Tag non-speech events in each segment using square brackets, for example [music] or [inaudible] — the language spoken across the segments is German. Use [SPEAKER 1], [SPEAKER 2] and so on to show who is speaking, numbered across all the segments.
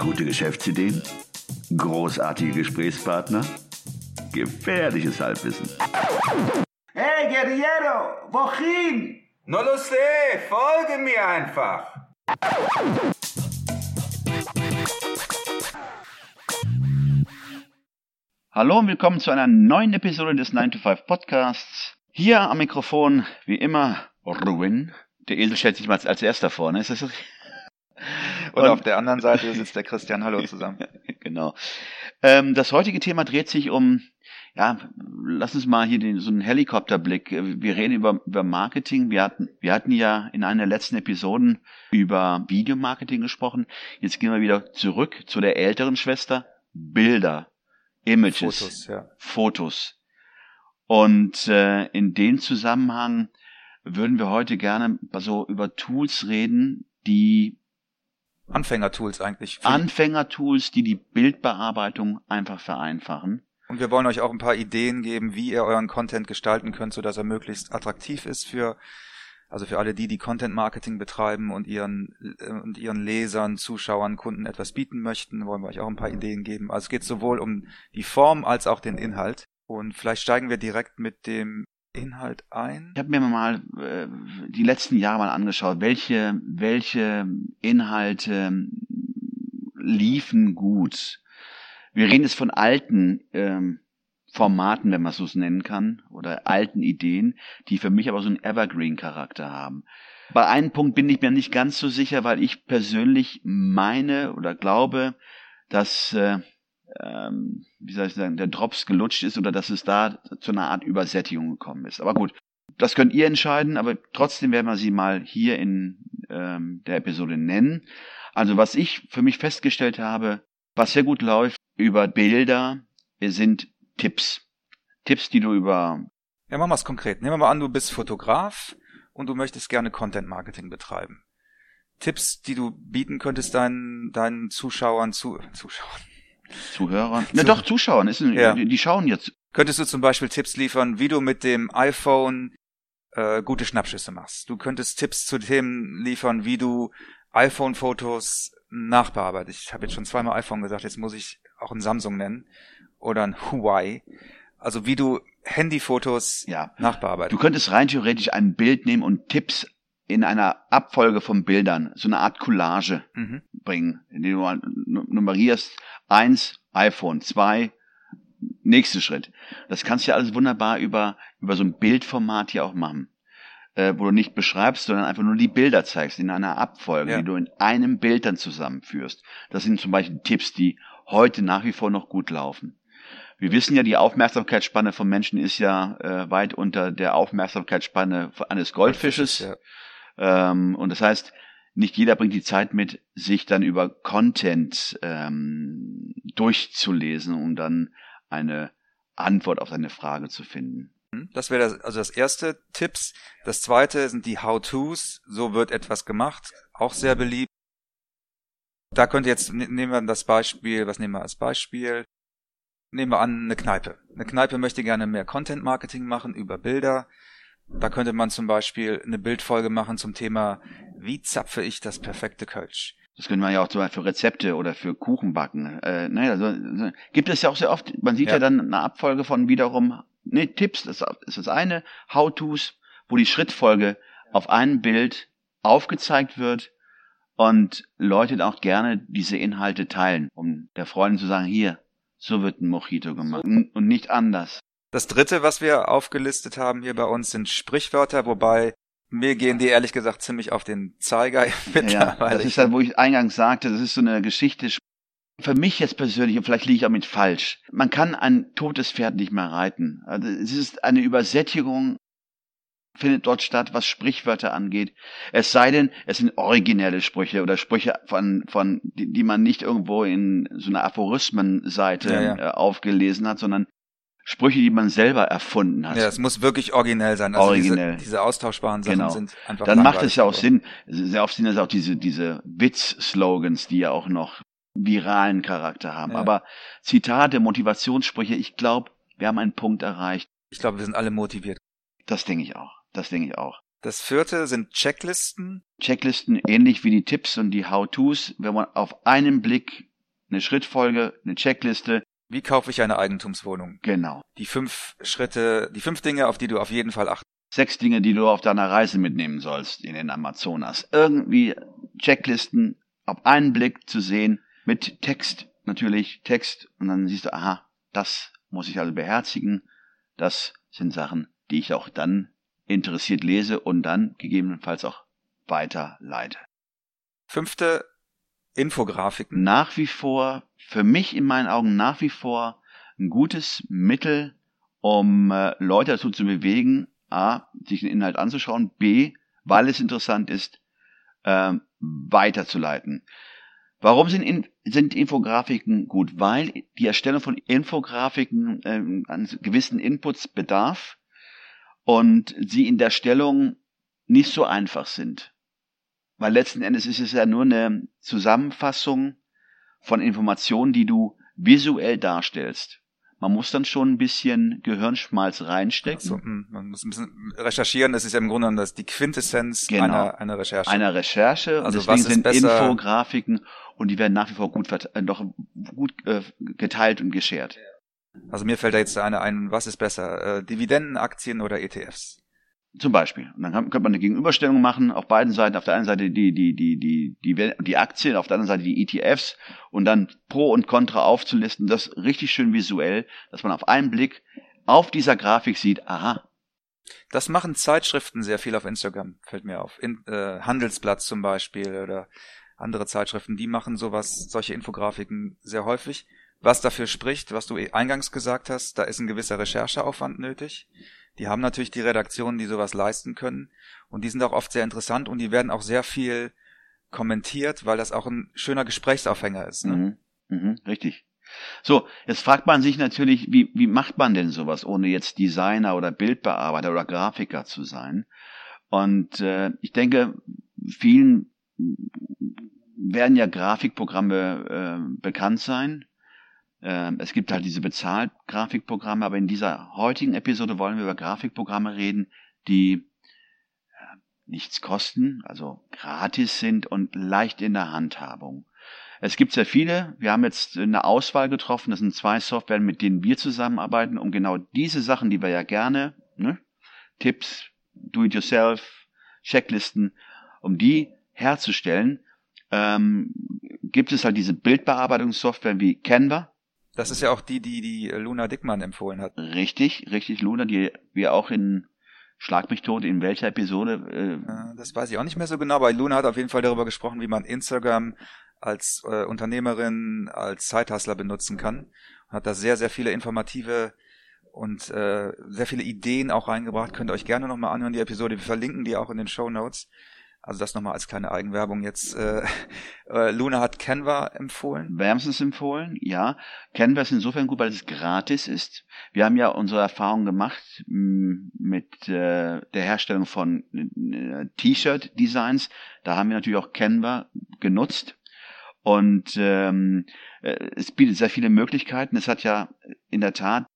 [SPEAKER 1] Gute Geschäftsideen? Großartige Gesprächspartner? Gefährliches Halbwissen.
[SPEAKER 2] Hey, Guerriero, wohin?
[SPEAKER 3] No lo sé, folge mir einfach.
[SPEAKER 4] Hallo und willkommen zu einer neuen Episode des 9 to 5 Podcasts. Hier am Mikrofon, wie immer, Ruin. Der Esel stellt sich mal als erster vor, ne? Ist das richtig?
[SPEAKER 5] Und, auf der anderen Seite sitzt der Christian. Hallo zusammen. [laughs]
[SPEAKER 4] genau. Ähm, das heutige Thema dreht sich um, ja, lass uns mal hier den, so einen Helikopterblick. Wir reden über, über Marketing. Wir hatten, wir hatten ja in einer der letzten Episoden über Videomarketing gesprochen. Jetzt gehen wir wieder zurück zu der älteren Schwester. Bilder, Images,
[SPEAKER 5] Fotos, ja.
[SPEAKER 4] Fotos. Und äh, in dem Zusammenhang würden wir heute gerne so über Tools reden, die
[SPEAKER 5] Anfängertools eigentlich.
[SPEAKER 4] Anfängertools, die die Bildbearbeitung einfach vereinfachen.
[SPEAKER 5] Und wir wollen euch auch ein paar Ideen geben, wie ihr euren Content gestalten könnt, sodass er möglichst attraktiv ist für, also für alle die, die Content Marketing betreiben und ihren, und ihren Lesern, Zuschauern, Kunden etwas bieten möchten, wollen wir euch auch ein paar Ideen geben. Also es geht sowohl um die Form als auch den Inhalt. Und vielleicht steigen wir direkt mit dem Inhalt ein.
[SPEAKER 4] Ich habe mir mal äh, die letzten Jahre mal angeschaut, welche, welche Inhalte liefen gut. Wir reden jetzt von alten ähm, Formaten, wenn man es so nennen kann, oder alten Ideen, die für mich aber so einen Evergreen-Charakter haben. Bei einem Punkt bin ich mir nicht ganz so sicher, weil ich persönlich meine oder glaube, dass, äh, ähm, wie soll ich sagen, der Drops gelutscht ist oder dass es da zu einer Art Übersättigung gekommen ist. Aber gut, das könnt ihr entscheiden, aber trotzdem werden wir sie mal hier in ähm, der Episode nennen. Also was ich für mich festgestellt habe, was sehr gut läuft über Bilder, sind Tipps. Tipps, die du über
[SPEAKER 5] Ja, machen wir es konkret. Nehmen wir mal an, du bist Fotograf und du möchtest gerne Content Marketing betreiben. Tipps, die du bieten könntest deinen, deinen Zuschauern, zu, Zuschauern.
[SPEAKER 4] Zuhörern, ne doch Zuschauern, ist, ein-
[SPEAKER 5] Ja.
[SPEAKER 4] die, die schauen jetzt.
[SPEAKER 5] Könntest du zum Beispiel Tipps liefern, wie du mit dem iPhone äh, gute Schnappschüsse machst. Du könntest Tipps zu Themen liefern, wie du iPhone-Fotos nachbearbeitest. Ich habe jetzt schon zweimal iPhone gesagt, jetzt muss ich auch ein Samsung nennen oder ein Huawei. Also wie du Handyfotos
[SPEAKER 4] Ja.
[SPEAKER 5] nachbearbeitest.
[SPEAKER 4] Du könntest rein theoretisch ein Bild nehmen und Tipps in einer Abfolge von Bildern, so eine Art Collage
[SPEAKER 5] Mhm.
[SPEAKER 4] bringen, indem du nummerierst, eins, iPhone, zwei, nächster Schritt. Das kannst du ja alles wunderbar über, über so ein Bildformat hier auch machen. Äh, wo du nicht beschreibst, sondern einfach nur die Bilder zeigst in einer Abfolge,
[SPEAKER 5] Ja.
[SPEAKER 4] die du in einem Bild dann zusammenführst. Das sind zum Beispiel Tipps, die heute nach wie vor noch gut laufen. Wir wissen ja, die Aufmerksamkeitsspanne von Menschen ist ja äh, weit unter der Aufmerksamkeitsspanne eines Goldfisches.
[SPEAKER 5] Ja.
[SPEAKER 4] Ähm, und das heißt, nicht jeder bringt die Zeit mit, sich dann über Content ähm, durchzulesen, um dann eine Antwort auf seine Frage zu finden.
[SPEAKER 5] Das wäre das, also das erste Tipps. Das zweite sind die How-Tos. So wird etwas gemacht. Auch sehr beliebt. Da könnte jetzt, ne- nehmen wir das Beispiel, was nehmen wir als Beispiel? Nehmen wir an, eine Kneipe. Eine Kneipe möchte gerne mehr Content-Marketing machen über Bilder. Da könnte man zum Beispiel eine Bildfolge machen zum Thema, wie zapfe ich das perfekte Kölsch?
[SPEAKER 4] Das können wir ja auch zum Beispiel für Rezepte oder für Kuchenbacken. Äh, naja, so, so, gibt es ja auch sehr oft. Man sieht ja,
[SPEAKER 5] Ja.
[SPEAKER 4] dann eine Abfolge von wiederum ne, Tipps. Das ist das eine. How-tos, wo die Schrittfolge auf einem Bild aufgezeigt wird und Leute auch gerne diese Inhalte teilen, um der Freundin zu sagen, hier, so wird ein Mojito gemacht und nicht anders.
[SPEAKER 5] Das dritte, was wir aufgelistet haben hier bei uns, sind Sprichwörter, wobei mir gehen die ehrlich gesagt ziemlich auf den Zeiger [laughs]
[SPEAKER 4] Ja, das ist halt, wo ich eingangs sagte, das ist so eine Geschichte. Für mich jetzt persönlich, und vielleicht liege ich auch mit falsch, man kann ein totes Pferd nicht mehr reiten. Also es ist eine Übersättigung, findet dort statt, was Sprichwörter angeht. Es sei denn, es sind originelle Sprüche oder Sprüche von, von, die, die man nicht irgendwo in so einer Aphorismenseite
[SPEAKER 5] Ja, ja.
[SPEAKER 4] Äh, aufgelesen hat, sondern Sprüche, die man selber erfunden hat.
[SPEAKER 5] Ja, es muss wirklich originell sein. Also
[SPEAKER 4] Originell.
[SPEAKER 5] Diese, diese austauschbaren Sachen
[SPEAKER 4] Genau.
[SPEAKER 5] sind einfach
[SPEAKER 4] Dann macht es ja auch. Sinn. Sehr oft sind es auch diese, diese Witz-Slogans, die ja auch noch viralen Charakter haben.
[SPEAKER 5] Ja.
[SPEAKER 4] Aber Zitate, Motivationssprüche, ich glaube, wir haben einen Punkt erreicht.
[SPEAKER 5] Ich glaube, wir sind alle motiviert.
[SPEAKER 4] Das denke ich auch. Das denke ich auch.
[SPEAKER 5] Das vierte sind Checklisten.
[SPEAKER 4] Checklisten ähnlich wie die Tipps und die How-Tos, wenn man auf einen Blick eine Schrittfolge, eine Checkliste.
[SPEAKER 5] Wie kaufe ich eine Eigentumswohnung?
[SPEAKER 4] Genau.
[SPEAKER 5] Die fünf Schritte, die fünf Dinge, auf die du auf jeden Fall achten.
[SPEAKER 4] Sechs Dinge, die du auf deiner Reise mitnehmen sollst in den Amazonas. Irgendwie Checklisten auf einen Blick zu sehen, mit Text natürlich, Text, und dann siehst du, aha, das muss ich also beherzigen. Das sind Sachen, die ich auch dann interessiert lese und dann gegebenenfalls auch weiterleite.
[SPEAKER 5] Fünfte Infografiken.
[SPEAKER 4] Nach wie vor, für mich in meinen Augen nach wie vor ein gutes Mittel, um äh, Leute dazu zu bewegen, a, sich den Inhalt anzuschauen, b, weil es interessant ist, äh, weiterzuleiten. Warum sind, in, sind Infografiken gut? Weil die Erstellung von Infografiken äh, an gewissen Inputs bedarf und sie in der Stellung nicht so einfach sind. Weil letzten Endes ist es ja nur eine Zusammenfassung von Informationen, die du visuell darstellst. Man muss dann schon ein bisschen Gehirnschmalz reinstecken.
[SPEAKER 5] Also, man muss ein bisschen recherchieren. Das ist ja im Grunde das die Quintessenz
[SPEAKER 4] Genau.
[SPEAKER 5] einer, einer Recherche.
[SPEAKER 4] Einer Recherche.
[SPEAKER 5] Also was
[SPEAKER 4] deswegen
[SPEAKER 5] ist
[SPEAKER 4] sind
[SPEAKER 5] besser-
[SPEAKER 4] Infografiken und die werden nach wie vor gut, äh, doch gut äh, geteilt und geshared.
[SPEAKER 5] Also mir fällt da jetzt eine ein, was ist besser? Äh, Dividendenaktien oder ETFs?
[SPEAKER 4] Zum Beispiel. Und dann kann, könnte man eine Gegenüberstellung machen auf beiden Seiten. Auf der einen Seite die, die, die, die, die, die Aktien, auf der anderen Seite die ETFs und dann Pro und Contra aufzulisten. Das richtig schön visuell, dass man auf einen Blick auf dieser Grafik sieht, aha,
[SPEAKER 5] Das machen Zeitschriften sehr viel auf Instagram, fällt mir auf. In, äh, Handelsblatt zum Beispiel oder andere Zeitschriften, die machen sowas, solche Infografiken sehr häufig. Was dafür spricht, was du eh eingangs gesagt hast, da ist ein gewisser Rechercheaufwand nötig. Die haben natürlich die Redaktionen, die sowas leisten können. Und die sind auch oft sehr interessant und die werden auch sehr viel kommentiert, weil das auch ein schöner Gesprächsaufhänger ist. Ne?
[SPEAKER 4] Mhm. Mhm, richtig. So, jetzt fragt man sich natürlich, wie, wie macht man denn sowas, ohne jetzt Designer oder Bildbearbeiter oder Grafiker zu sein? Und äh, ich denke, vielen werden ja Grafikprogramme äh, bekannt sein. Ähm, es gibt halt diese Bezahlgrafikprogramme, aber in dieser heutigen Episode wollen wir über Grafikprogramme reden, die nichts kosten, also gratis sind und leicht in der Handhabung. Es gibt sehr viele. Wir haben jetzt eine Auswahl getroffen. Das sind zwei Software, mit denen wir zusammenarbeiten, um genau diese Sachen, die wir ja gerne, ne, Tipps, Do-it-yourself, Checklisten, um die herzustellen, ähm, gibt es halt diese Bildbearbeitungssoftware wie Canva.
[SPEAKER 5] Das ist ja auch die, die die Luna Dickmann empfohlen hat.
[SPEAKER 4] Richtig, richtig, Luna, die wir auch in Schlag mich tot, in welcher Episode äh,
[SPEAKER 5] Äh, Das weiß ich auch nicht mehr so genau, aber Luna hat auf jeden Fall darüber gesprochen, wie man Instagram als äh, Unternehmerin, als Zeithustler benutzen kann. Hat da sehr, sehr viele informative und äh, sehr viele Ideen auch reingebracht. Könnt ihr euch gerne nochmal anhören, die Episode. Wir verlinken die auch in den Show Notes. Also das nochmal als kleine Eigenwerbung jetzt. Äh, [laughs] äh, Luna hat Canva empfohlen.
[SPEAKER 4] wärmstens empfohlen, ja. Canva ist insofern gut, weil es gratis ist. Wir haben ja unsere Erfahrung gemacht mh, mit äh, der Herstellung von äh, T-Shirt-Designs. Da haben wir natürlich auch Canva genutzt. Und ähm, äh, es bietet sehr viele Möglichkeiten. Es hat ja in der Tat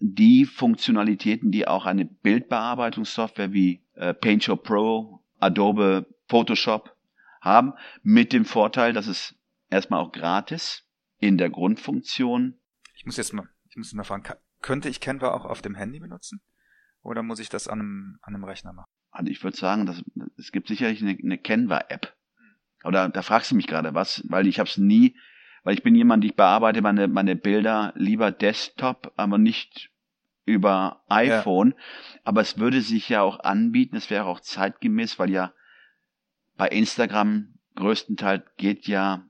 [SPEAKER 4] die Funktionalitäten, die auch eine Bildbearbeitungssoftware wie äh, PaintShop Pro, Adobe Photoshop haben, mit dem Vorteil, dass es erstmal auch gratis in der Grundfunktion.
[SPEAKER 5] Ich muss jetzt mal, ich muss mal fragen, könnte ich Canva auch auf dem Handy benutzen? Oder muss ich das an einem, an einem Rechner machen?
[SPEAKER 4] Also ich würde sagen, dass, es gibt sicherlich eine, eine Canva-App. Oder da fragst du mich gerade was, weil ich habe es nie, weil ich bin jemand, ich bearbeite meine, meine Bilder lieber Desktop, aber nicht über iPhone. Aber es würde sich ja auch anbieten, es wäre auch zeitgemäß, weil ja bei Instagram größtenteils geht ja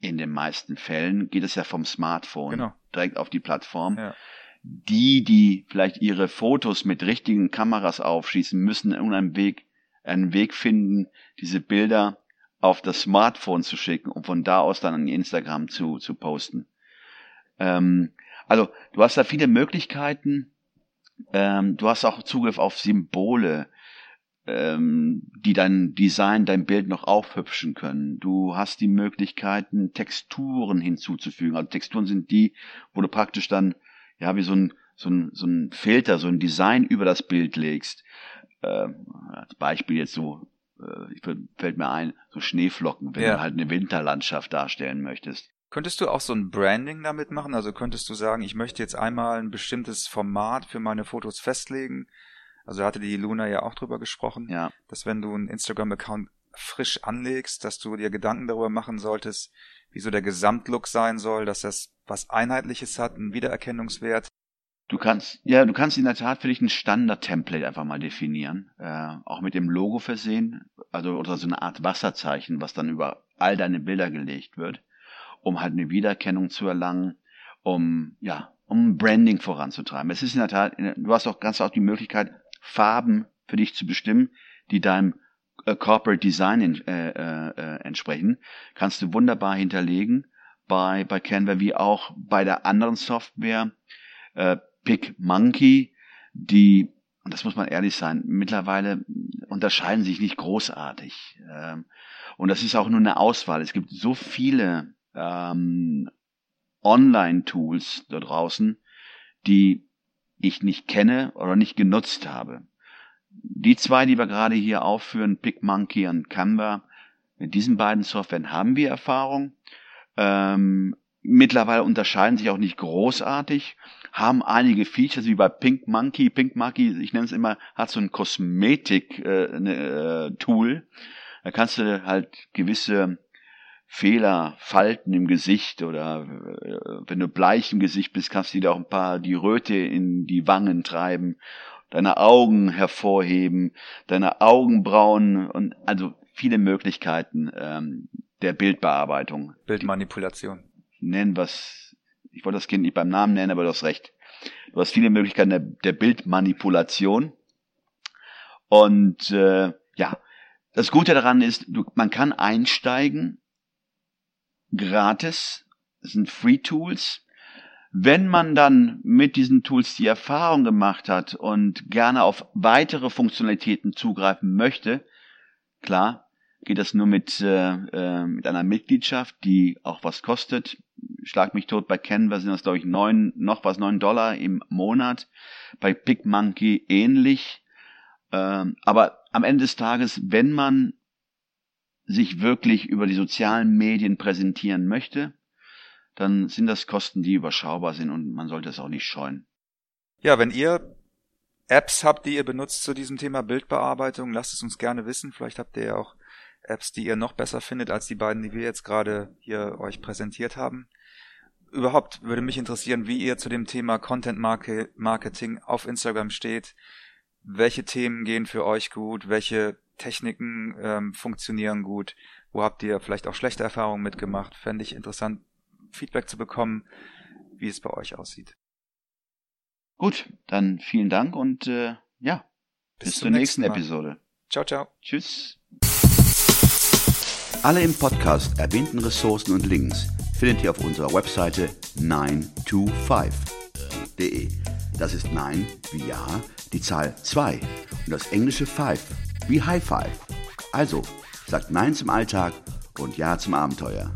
[SPEAKER 4] in den meisten Fällen geht es ja vom Smartphone
[SPEAKER 5] Genau.
[SPEAKER 4] direkt auf die Plattform.
[SPEAKER 5] Ja.
[SPEAKER 4] Die, die vielleicht ihre Fotos mit richtigen Kameras aufschießen, müssen irgendeinen Weg, einen Weg finden, diese Bilder auf das Smartphone zu schicken und von da aus dann an Instagram zu, zu posten. Ähm, also du hast da viele Möglichkeiten. Ähm, du hast auch Zugriff auf Symbole, ähm, die dein Design, dein Bild noch aufhübschen können. Du hast die Möglichkeiten, Texturen hinzuzufügen. Also Texturen sind die, wo du praktisch dann, ja, wie so ein, so ein, so ein Filter, so ein Design über das Bild legst. Ähm, als Beispiel jetzt so, äh, fällt mir ein, so Schneeflocken, wenn
[SPEAKER 5] Ja.
[SPEAKER 4] du halt eine Winterlandschaft darstellen möchtest.
[SPEAKER 5] Könntest du auch so ein Branding damit machen? Also könntest du sagen, ich möchte jetzt einmal ein bestimmtes Format für meine Fotos festlegen? Also hatte die Luna ja auch drüber gesprochen,
[SPEAKER 4] Ja.
[SPEAKER 5] dass wenn du einen Instagram-Account frisch anlegst, dass du dir Gedanken darüber machen solltest, wie so der Gesamtlook sein soll, dass das was Einheitliches hat, einen Wiedererkennungswert.
[SPEAKER 4] Du kannst, ja, du kannst in der Tat für dich ein Standard-Template einfach mal definieren, äh, auch mit dem Logo versehen, also oder so eine Art Wasserzeichen, was dann über all deine Bilder gelegt wird, um halt eine Wiedererkennung zu erlangen, um ja, um Branding voranzutreiben. Es ist in der Tat, du hast auch ganz auch die Möglichkeit, Farben für dich zu bestimmen, die deinem äh, Corporate Design in, äh, äh, entsprechen, kannst du wunderbar hinterlegen bei bei Canva wie auch bei der anderen Software äh, PicMonkey, die, und das muss man ehrlich sein, mittlerweile unterscheiden sich nicht großartig. Ähm, und das ist auch nur eine Auswahl. Es gibt so viele ähm, Online-Tools da draußen, die ich nicht kenne oder nicht genutzt habe. Die zwei, die wir gerade hier aufführen, PicMonkey und Canva, mit diesen beiden Softwaren haben wir Erfahrung. Ähm, mittlerweile unterscheiden sich auch nicht großartig, haben einige Features wie bei Pink Monkey. Pink Monkey, ich nenne es immer, hat so ein Kosmetik-Tool. Äh, ne, äh, da kannst du halt gewisse Fehler, Falten im Gesicht oder äh, wenn du bleich im Gesicht bist, kannst du dir auch ein paar die Röte in die Wangen treiben, deine Augen hervorheben, deine Augenbrauen und also viele Möglichkeiten ähm, der Bildbearbeitung.
[SPEAKER 5] Bildmanipulation.
[SPEAKER 4] Nennen was, ich wollte das Kind nicht beim Namen nennen, aber du hast recht. Du hast viele Möglichkeiten der, der Bildmanipulation. Und äh, ja, das Gute daran ist, du, man kann einsteigen gratis. Das sind Free Tools. Wenn man dann mit diesen Tools die Erfahrung gemacht hat und gerne auf weitere Funktionalitäten zugreifen möchte, klar, geht das nur mit, äh, äh, mit einer Mitgliedschaft, die auch was kostet. Schlag mich tot, bei Canva sind das, glaube ich, neun, noch was, neun Dollar im Monat. Bei PicMonkey ähnlich. Ähm, aber am Ende des Tages, wenn man sich wirklich über die sozialen Medien präsentieren möchte, dann sind das Kosten, die überschaubar sind und man sollte es auch nicht scheuen.
[SPEAKER 5] Ja, wenn ihr Apps habt, die ihr benutzt zu diesem Thema Bildbearbeitung, lasst es uns gerne wissen. Vielleicht habt ihr ja auch Apps, die ihr noch besser findet als die beiden, die wir jetzt gerade hier euch präsentiert haben. Überhaupt würde mich interessieren, wie ihr zu dem Thema Content Marketing auf Instagram steht. Welche Themen gehen für euch gut? Welche Techniken ähm, funktionieren gut? Wo habt ihr vielleicht auch schlechte Erfahrungen mitgemacht? Fände ich interessant, Feedback zu bekommen, wie es bei euch aussieht.
[SPEAKER 4] Gut, dann vielen Dank und äh, ja, bis, bis zur nächsten, nächsten Episode.
[SPEAKER 5] Ciao, ciao.
[SPEAKER 4] Tschüss.
[SPEAKER 1] Alle im Podcast erwähnten Ressourcen und Links findet ihr auf unserer Webseite 925.de. Das ist 9 wie Ja, die Zahl 2 und das englische 5 wie High Five. Also, sagt Nein zum Alltag und Ja zum Abenteuer.